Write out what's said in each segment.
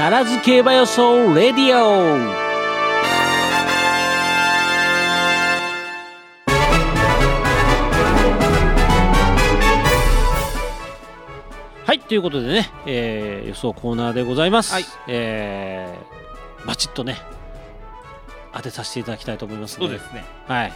ダラズ競馬予想レディオ。はいということでね、えー、予想コーナーでございます、はい。えー、バチッとね当てさせていただきたいと思いますのでそうですね。はい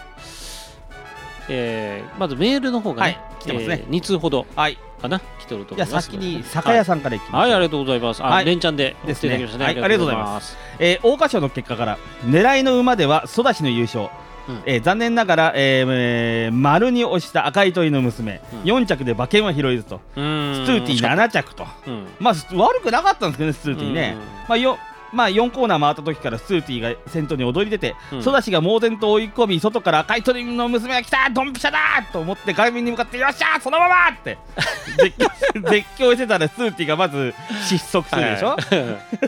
えー、まずメールの方がね、はい来てますね。え2通ほどはい。かな来てると思います先に酒屋さんからいきます、はい、はい、ありがとうございます。あ、はい。連チャンで。ですね。はいありがとうございます。えー、桜花賞の結果から狙いの馬ではソダシの優勝、うん。えー残念ながら、えーえー丸に押した赤い鳥の娘、うん。4着で馬券は拾えずと。スツーティー7着と。うん。まあす悪くなかったんですけどねスツーティーね、まあよまあ、4コーナー回った時からスツーティーが先頭に躍り出て、うん。ソダシが猛然と追い込み外から赤い鳥の娘が来たドンピシャだと思って画面に向かってよっしゃそのままって 絶叫してたらスツーティーがまず失速するでしょ、はい。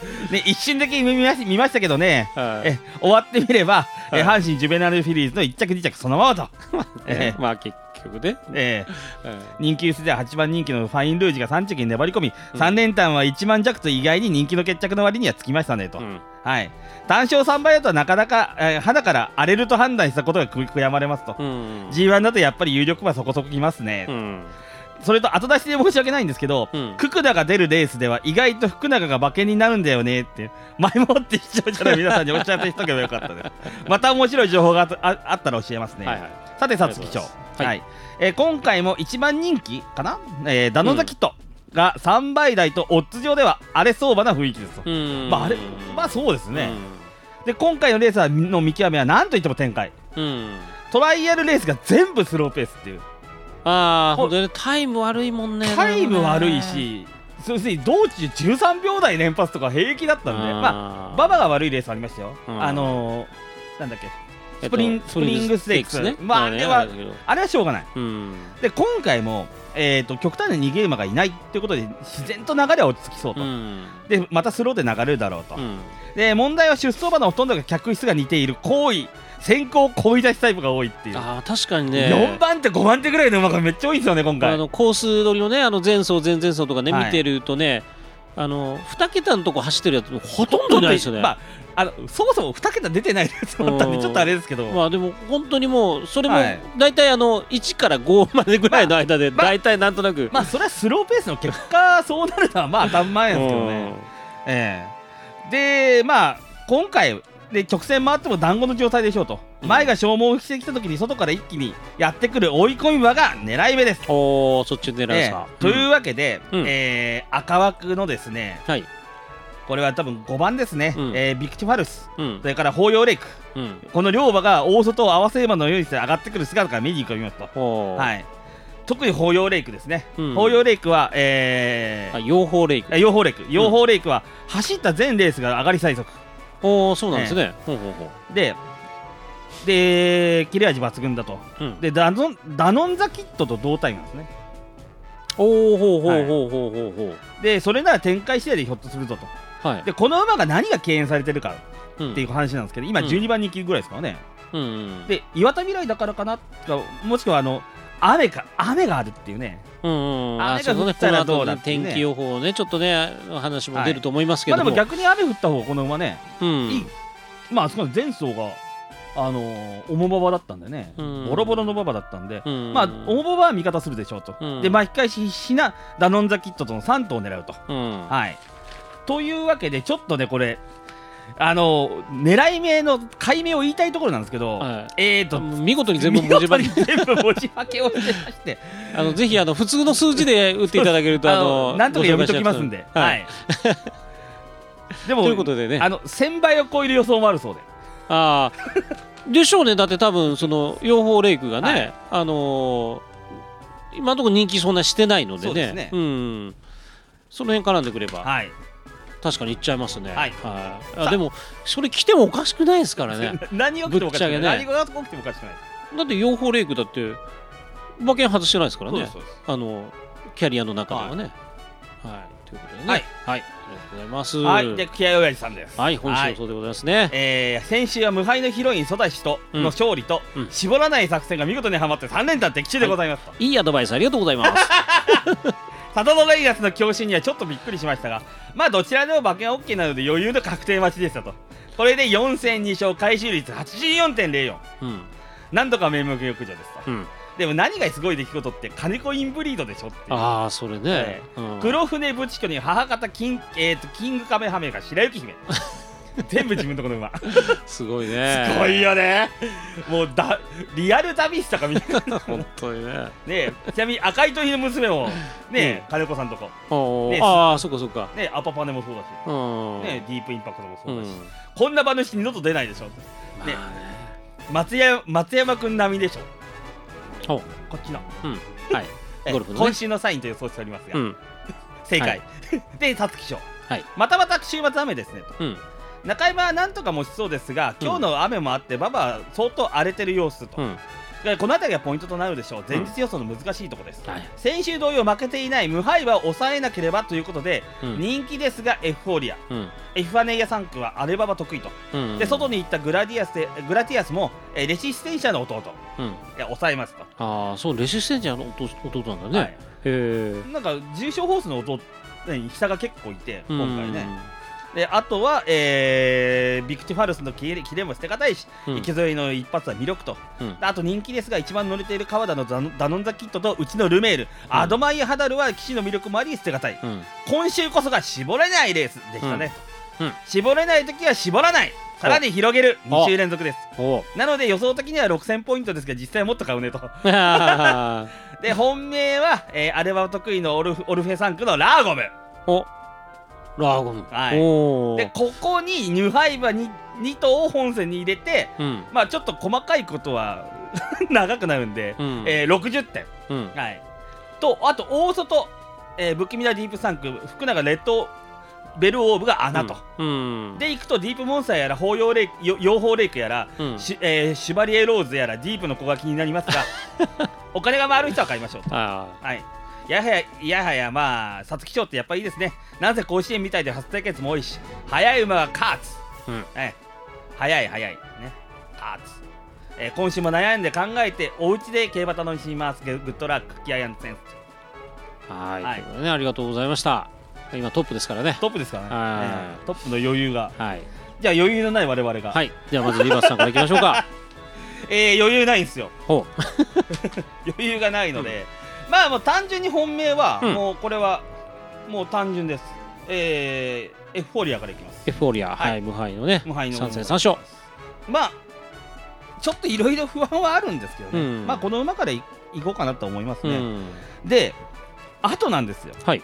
ね、一瞬だけ見まし見ましたけどね、はい。え終わってみれば、えはい。阪神ジュベナルフィリーズの1着2着そのままと、えまあ結局ね。えうん。人気薄では8番人気のファインルージュが3着に粘り込み、うん。3連単は1万弱と意外に人気の決着の割にはつきましたねと、うん。はい、単勝3倍だとなかなか、えー肌から荒れると判断したことが悔悔やまれますと、うん G1 だとやっぱり有力馬そこそこきますね、うん。それと後出しで申し訳ないんですけど、うん。ククダが出るレースでは意外と福永が馬券になるんだよねって前もって視聴者の皆さんにお知らせしとけばよかったです。また面白い情報があああったら教えますね、はいはい。さてさつき賞はい、はい。えー今回も一番人気かな、えーダノンザキットが3倍台とオッズ上では荒れ相場な雰囲気ですと、うん。まああれまあそうですね、で今回のレースの見極めは何といっても展開。トライアルレースが全部スローペースっていう。ああ、タイム悪いもんね。タイム悪いね。し要するに道中13秒台連発とか平気だったんでまああ馬場が悪いレースありましたよ、うん。あのー、なんだっけ。えっとスプリンスプリングステークスね。まああれはあれはしょうがないうん。で今回も、えー、と極端な逃げ馬がいないっていうことで自然と流れは落ち着きそうと、うん。でまたスローで流れるだろうと、うん。で問題は出走馬のほとんどが客室が似ている行為先行行為出しタイプが多いっていう、ああ、確かにね。4番手5番手ぐらいの馬がめっちゃ多いんですよね今回あのコース取りのねあの前走前々走とかね、はい見てるとねあの2桁のとこ走ってるやつほとんどいないですよね。まああのそもそも2桁出てないやつもあったんでうん。ちょっとあれですけど、まあでも本当にもうそれもはい。大体あの1から5までぐらいの間でまあ大体なんとなく、まあそれはスローペースの結果そうなるのはまあ当たり前ですけどね。うん。ええ。でまあ今回で直線回っても団子の状態でしょうと、うん前が消耗してきた時に外から一気にやってくる追い込み馬が狙い目です、おおそっち狙いええ。さ、というわけで、うん。えー赤枠のですねはい。これは多分5番ですね、うん。えービクティファルス。うん。それから法要レイク。うん。この両馬が大外を合わせ馬のようにして上がってくる姿から見に行きますと、はい、特に法要レイクですね、うん。法要レイクは、えあ養蜂レイク。ー、養蜂レイク。養蜂レイクは走った全レースが上がり最速。おおそうなんですね、ほうほうほでで切れ味抜群だと。う、うん、でダノンダノンザキットと同タイムなんですね。おおほうほうほうほうほうほう。でそれなら展開次第でひょっとするぞと。はい。でこの馬が何が敬遠されてるかうんっていう話なんですけど今うん。12番人気ぐらいですからね、うんうん。で岩田未来だからかなかもしくはあの雨か雨があるっていうね。うんうん、あ雨そうね、が降ったらどうだ天気予報ね、ちょっとね、話も出ると思いますけども、まあでも逆に雨降った方がこの馬ねうん、いい。まああそこの前走があのー、重馬場だったんでね、うん。ボロボロの馬場だったんで、うん。まあ重馬場は味方するでしょうと、うん。で巻き返し必死なダノンザキットとの3頭を狙うと、うん、はい。というわけでちょっとねこれあのー狙い目の解明を言いたいところなんですけど、はい。えーと見事に全部文字化け 全部文字化けをして。ましてあのぜひあの普通の数字で打っていただけると、あのなんとか読み解きますんで、ははい。い、でも ということでね、あの1000倍を超える予想もあるそうで。あーでしょうね、だって多分その養蜂レイクがね、はい。あのー今のところ人気そんなしてないのでね、そうん、その辺絡んでくれば、はい。確かにいっちゃいますね。はい。あさあ。でも、それ来てもおかしくないですからね。何が起きてもおかしくない、何が起きてもおかしくない。だって養蜂レイクだって馬券外してないですからね。あのキャリアの中ではね。はい、ということでね。はい、とうございます。はい、で気合い親父さんです。はい本日のそうでございますね、えー先週は無敗のヒロインソダシとの勝利と、うん。絞らない作戦が見事にはまって3連単的中でございますと、いいアドバイスありがとうございます。サトノガイガスの強振にはちょっとびっくりしましたがまあどちらでも馬券は OK なので余裕の確定待ちでしたと。これで4戦2勝回収率84.04うん。なんとか名目浴場ですと、うんでも何がすごい出来事って金子インブリードでしょってああそれね。えうん。黒船ブチコに母方キン,、えー、とキングカメハメが白雪姫。全部自分のとこの馬。すごいね。すごいよね。もうだリアル旅したかみたいな。本当にね。ねちなみに赤い鳥の娘もね金子さんとこ。ねああそっかそっか。ねアパパネもそうだし。うん。ねディープインパクトもそううだし、ん。こんな馬主二度と出ないでしょまあね。松山松山君並みでしょ。おこっちの。はい。えゴルフのね。今週のサインと予想しておりますが、うん。正解、はい。で皐月賞。はい。またまた週末雨ですねと。うん。中山はなんとか持ちそうですが今日の雨もあって馬場は相当荒れてる様子と、うん。でこの辺りがポイントとなるでしょう。前日予想の難しいところです、はい。先週同様負けていない無敗は抑えなければということで、うん。人気ですがエフフォーリア。うん。エファネイア3区はアレババ得意と、うんで外に行ったグラディアスでグラティアスもえーレシステンシャの弟。うん。え抑えますと、ああそうレシステンジャーの弟弟なんだはい。ねへえなんか重賞ホースの弟ね下が結構いて今回ね。うんであとは、えービクティファルスのキレキレも捨てがたいし、うん。池添の一発は魅力と、うん。であと人気ですが一番乗れている川田のダノンザキットとうちのルメール、アドマイヤハダルは騎士の魅力もあり捨てがたい。うん。今週こそが絞れないレースでしたね、うん。うん。絞れない時は絞らない。さらに広げるお2週連続です。お。なので予想的には6000ポイントですが実際はもっと買うねと。は で本命は、えーアレババ得意のオルフオルフェ3区のラーゴム。おラーゴムはいでここにニュハイバ 2, 2頭を本戦に入れてうん。まあちょっと細かいことは 長くなるんで、うん。えー60点うん。はい。とあと大外、えー不気味なディープ3区福永レッドベルオーブが穴と、うん。で行くとディープモンスターやら法要レイ養蜂レイクやら、うん。しえーシュバリエローズやらディープの子が気になりますが お金が回る人は買いましょうと。あはいやはややはやまあ皐月賞ってやっぱいいですね。なぜ甲子園みたいで初対決も多いし速い馬が勝つ、うん。はい、速い速い。ね。勝つ、えー今週も悩んで考えてお家で競馬楽しみます。グッドラックキアヤンセンスあはい。はい。ということでねありがとうございました。今トップですからね。トップですからね、トップの余裕が。はい。じゃあ余裕のない我々が、はい。ではまずリバースさんからいきましょうか。えー余裕ないんですよ。ほ 余裕がないので、まあもう単純に本命は、うん。もうこれはもう単純です。えーエフフォーリアからいきます。エフフォーリアはい。はい無敗のね無敗の3戦3勝。まあちょっといろいろ不安はあるんですけどね、うん。まあこの馬からいいこうかなと思いますね、うん。であとなんですよ。はい。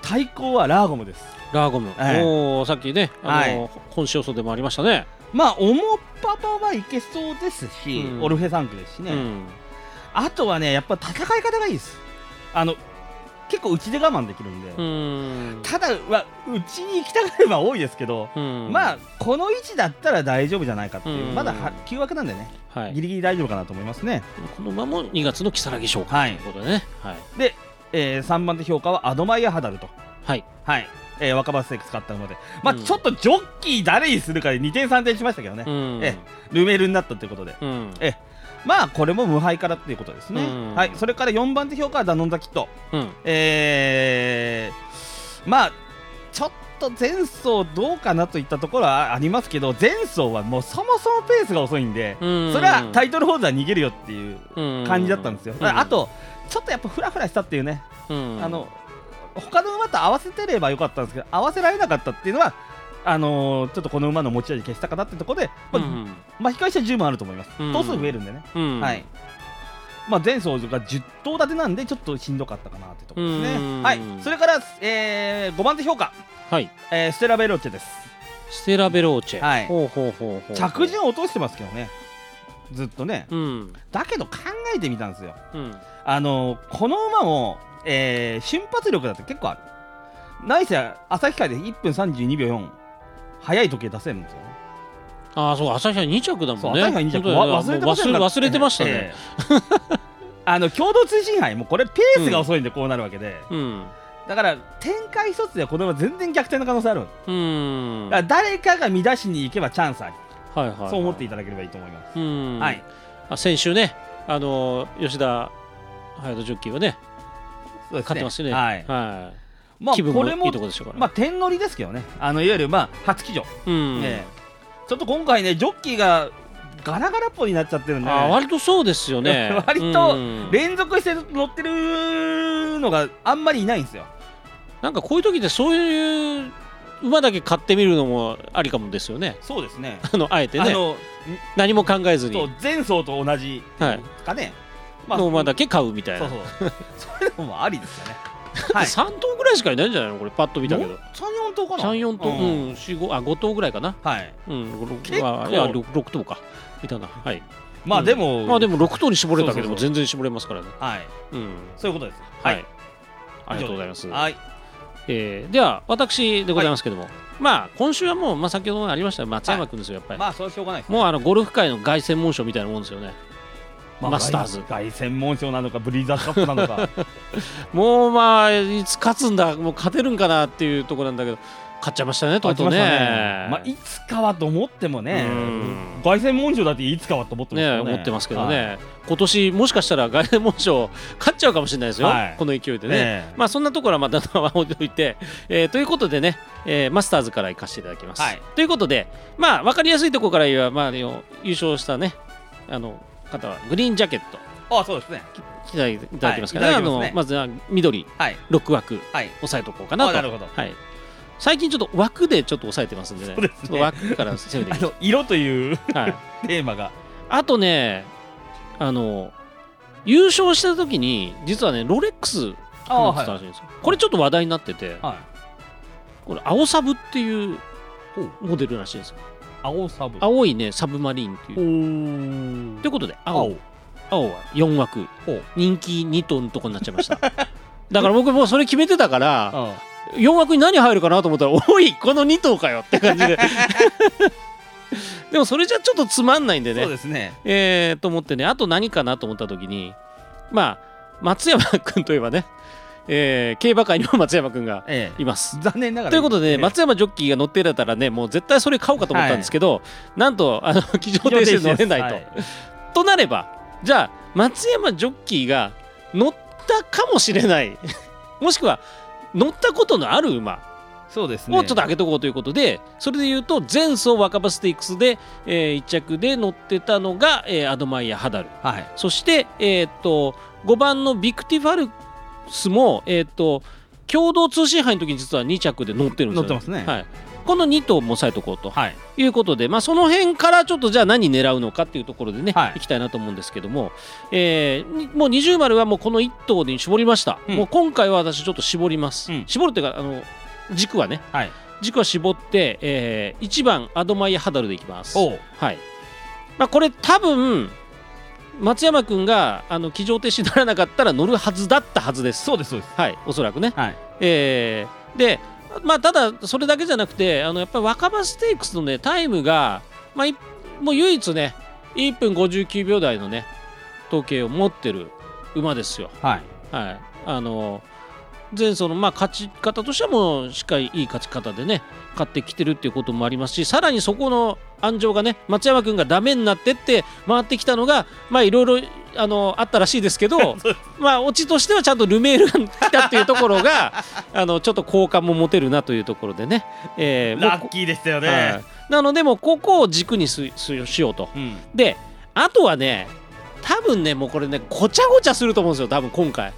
対抗はラーゴムです。ラーゴム。はいおーさっきねあの本試予想でもありましたね。まあ重パパはいけそうですし、うん。オルフェ3区ですしね、うんあとはねやっぱ戦い方がいいです。あの結構内で我慢できるんで、うん。ただは内に行きたがる馬多いですけど、うん。まあこの位置だったら大丈夫じゃないかっていう、うん。まだは9枠なんでね、はい。ギリギリ大丈夫かなと思いますね。この馬も2月の如月賞とはい。いうことでね。はい。で、えー3番手評価はアドマイヤ・ハダルと。はい。はい、えー若葉ステーク使ったので、まあうん。ちょっとジョッキー誰にするかで2点3点しましたけどね、うん。えルメールになったということで、うん。えまあこれも無敗からっていうことですね、うん。はい、それから4番手評価はダノンザキット、うん。えー、まあちょっと前走どうかなといったところはありますけど前走はもうそもそもペースが遅いんで、うん。それはタイトルホルダー逃げるよっていう感じだったんですよ、うん。あとちょっとやっぱフラフラしたっていうね、うん。あの他の馬と合わせてればよかったんですけど合わせられなかったっていうのはあのーちょっとこの馬の持ち味消したかなってところで、まあうん巻き返しは10もあると思います、うん頭数増えるんでね、うんはい。まあ、前走が10頭立てなんでちょっとしんどかったかなってところですね、うんはい、それから、えー5番手評価、はい。えーステラベローチェです。ステラベローチェ。はい。ほうほうほうほう着順落としてますけどね。ずっとね。うん。だけど考えてみたんですよ。うん。あのーこの馬も、えー瞬発力だって結構ある。ないせ旭川で1分32秒4速い時計出せるんですよね。ああそう朝日は2着だもんね。旭川2着。本当だわ忘れてませんかもう忘れてましたね、ええ。あの共同通信杯もうこれペースが遅いんでこうなるわけで、うん。だから展開一つではこの馬全然逆転の可能性ある、うん。だから誰かが乱しに行けばチャンスあり、はいはいはい。そう思っていただければいいと思います、うん。はい。あ先週ねあの吉田隼人ジョッキーはねね。勝ってますしね。はい。はまあ気分もいこれもいとこでしょうからまあ点乗りですけどね。あのいわゆるまあ初騎乗、うん。ええ。ちょっと今回ねジョッキーがガラガラっぽいになっちゃってるんで、あ割とそうですよね。割とうん。連続して乗ってるのがあんまりいないんですよ。なんかこういう時ってそういう馬だけ買ってみるのもありかもですよね。そうですね。あのあえてね。あの何も考えずに。前走と同じはい。かね、の馬だけ買うみたいな。そうそう。それでもまあありですよねはい。3頭ぐらいしかいないんじゃないの？これパッと見たけど。三四頭かな。34頭。ううんん4 5あ5頭ぐらいかな。はい。うん結構6いや 6, 6頭か。いたな。はい。まあでも、まあでも6頭に絞れたけども全然絞れますからね。はい。うん。そういうことです。はい。ありがとうございます。はい。えーでは私でございますけども。まあ今週はもうまあ先ほどもありました。松山君ですよやっぱり。まあそれはしょうがないですもうあのゴルフ界の凱旋門賞みたいなもんですよねまあマスターズ。凱旋門賞なのかブリーザーズカップなのか。もうまあいつ勝つんだもう勝てるんかなっていうところなんだけど勝っちゃいましたねとうとうね。まあいつかはと思ってもねうん。凱旋門賞だっていつかはと思ってますね。よね思ってますけどはいね、今年もしかしたら凱旋門賞勝っちゃうかもしれないですよ、はい。この勢いでね。ねえ。まあそんなところはまた置いて、えーということでね、えーマスターズから行かせていただきます。はい。ということで、まあ分かりやすいところから言えば、まあ、優勝したね、あの方はグリーンジャケット。あそうですね。いただいただきますから、ねはいね。あのまずは緑はい。6枠はい。押さえとこうかなと。あなるほど。はい。最近ちょっと枠でちょっと押さえてますんでね、そうですね。ちょっと枠から攻めていき あの色というます。はい。テーマが。あとね、あの、優勝した時に、実はね、ロレックスあ持ってたらしいんですよ。これちょっと話題になってて、はい。これ、青サブっていう。モデルらしいんですよ。青サブ青いね、サブマリンっておいう。ーということで、青青青は4枠人気2トンのとこになっちゃいました。だから僕もうそれ決めてたから、あ4枠に何入るかなと思ったら、おい、この2頭かよって感じで。でもそれじゃちょっとつまんないんでねそう。ですねえー、と思ってね、あと何かなと思った時に、まあ、松山君といえばね、えー競馬界にも松山君がええ。います。残念ながらということで、ええ。松山ジョッキーが乗ってたらね、もう絶対それ買おうかと思ったんですけど、なんと、あの、騎乗停止で乗れないと。はい。となれば、じゃあ、松山ジョッキーが乗ったかもしれない、もしくは乗ったことのある馬そうですね。をちょっと上げとこうということで、それで言うと、前走若葉ステークスで、え1着で乗ってたのが、えーアドマイヤ・ハダル。はい。そして、えーっと5番のビクティファルスも、えーっと共同通信杯の時に実は2着で乗ってるんですよ、乗ってますね。はい、この2頭も押さえとこうとはい。いうことで、まあ、その辺からちょっとじゃあ何狙うのかっていうところでね、はい。い、きたいなと思うんですけども、えーにもう二重丸はもうこの1頭に絞りました、うん。もう今回は私ちょっと絞ります、うん。絞るっていうかあの軸はねはい。軸は絞って、えー1番アドマイヤ・ハダルでいきます。おう。はい。まあ、これ多分松山君があの騎乗停止にならなかったら乗るはずだったはずです。そうですそうですはい、おそらくね。はいえーで、まあ、ただそれだけじゃなくてあのやっぱり若葉ステークスのねタイムが、まあ、いもう唯一ね1分59秒台のね統計を持ってる馬ですよ。はいはい、あの前走のまあ勝ち方としてはもうしっかりいい勝ち方でね勝ってきてるっていうこともありますしさらにそこの安城がね松山君がダメになってって回ってきたのがまあいろいろあのあったらしいですけど まあオチとしてはちゃんとルメールが 来たっていうところが あのちょっと好感も持てるなというところでね、えーラッキーでしたよはねい。なのでもうここを軸にすすしようと。うん。であとはね多分ねもうこれねごちゃごちゃすると思うんですよ多分今回。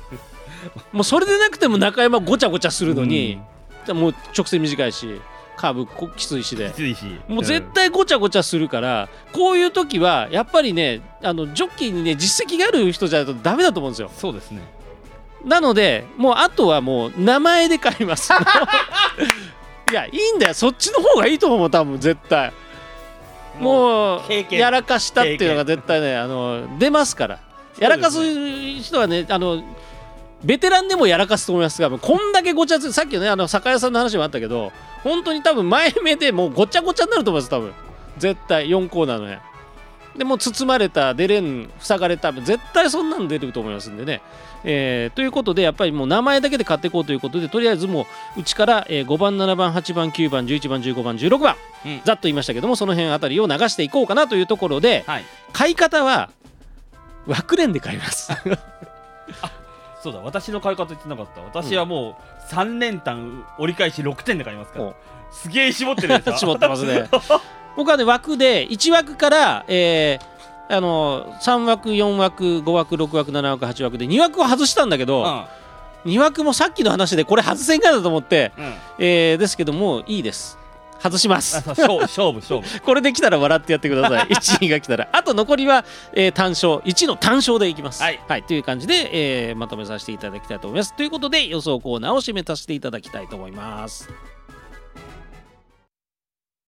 もうそれでなくても中山ごちゃごちゃするのに、もう直線短いしカーブこきついしで。きついし。もう絶対ごちゃごちゃするから、こういう時はやっぱりねあのジョッキーにね実績がある人じゃないとダメだと思うんですよ。そうですね。なのでもうあとはもう名前で買います。いやいいんだよ。そっちの方がいいと思う多分絶対。もうやらかしたっていうのが絶対ねあの出ますから。やらかす人はねあのベテランでもやらかすと思いますがこんだけごちゃつさっきのねあの酒屋さんの話もあったけど本当に多分前目でもうごちゃごちゃになると思います多分。絶対4コーナーのねでもう包まれた出れん塞がれた絶対そんなん出ると思いますんでね、えーということでやっぱりもう名前だけで買っていこうということでとりあえずもううちから、えー5番7番8番9番11番15番16番、うん。ざっと言いましたけどもその辺あたりを流していこうかなというところではい。買い方は枠連で買います そうだ私の買い方言ってなかった。私はもう3連単折り返し6点で買いますから、おすげえ絞ってるやつだ絞ってますね。僕はね枠で1枠から、えーあの3枠4枠5枠6枠7枠8枠で2枠を外したんだけど、うん。2枠もさっきの話でこれ外せんかだと思って、うん。えーですけどもいいです外します。勝勝負勝 負。これできたら笑ってやってください。1位が来たら。あと残りは、えー単勝。1の単勝でいきます。はい。という感じで、えーまとめさせていただきたいと思います。ということで予想コーナーを締めさせていただきたいと思います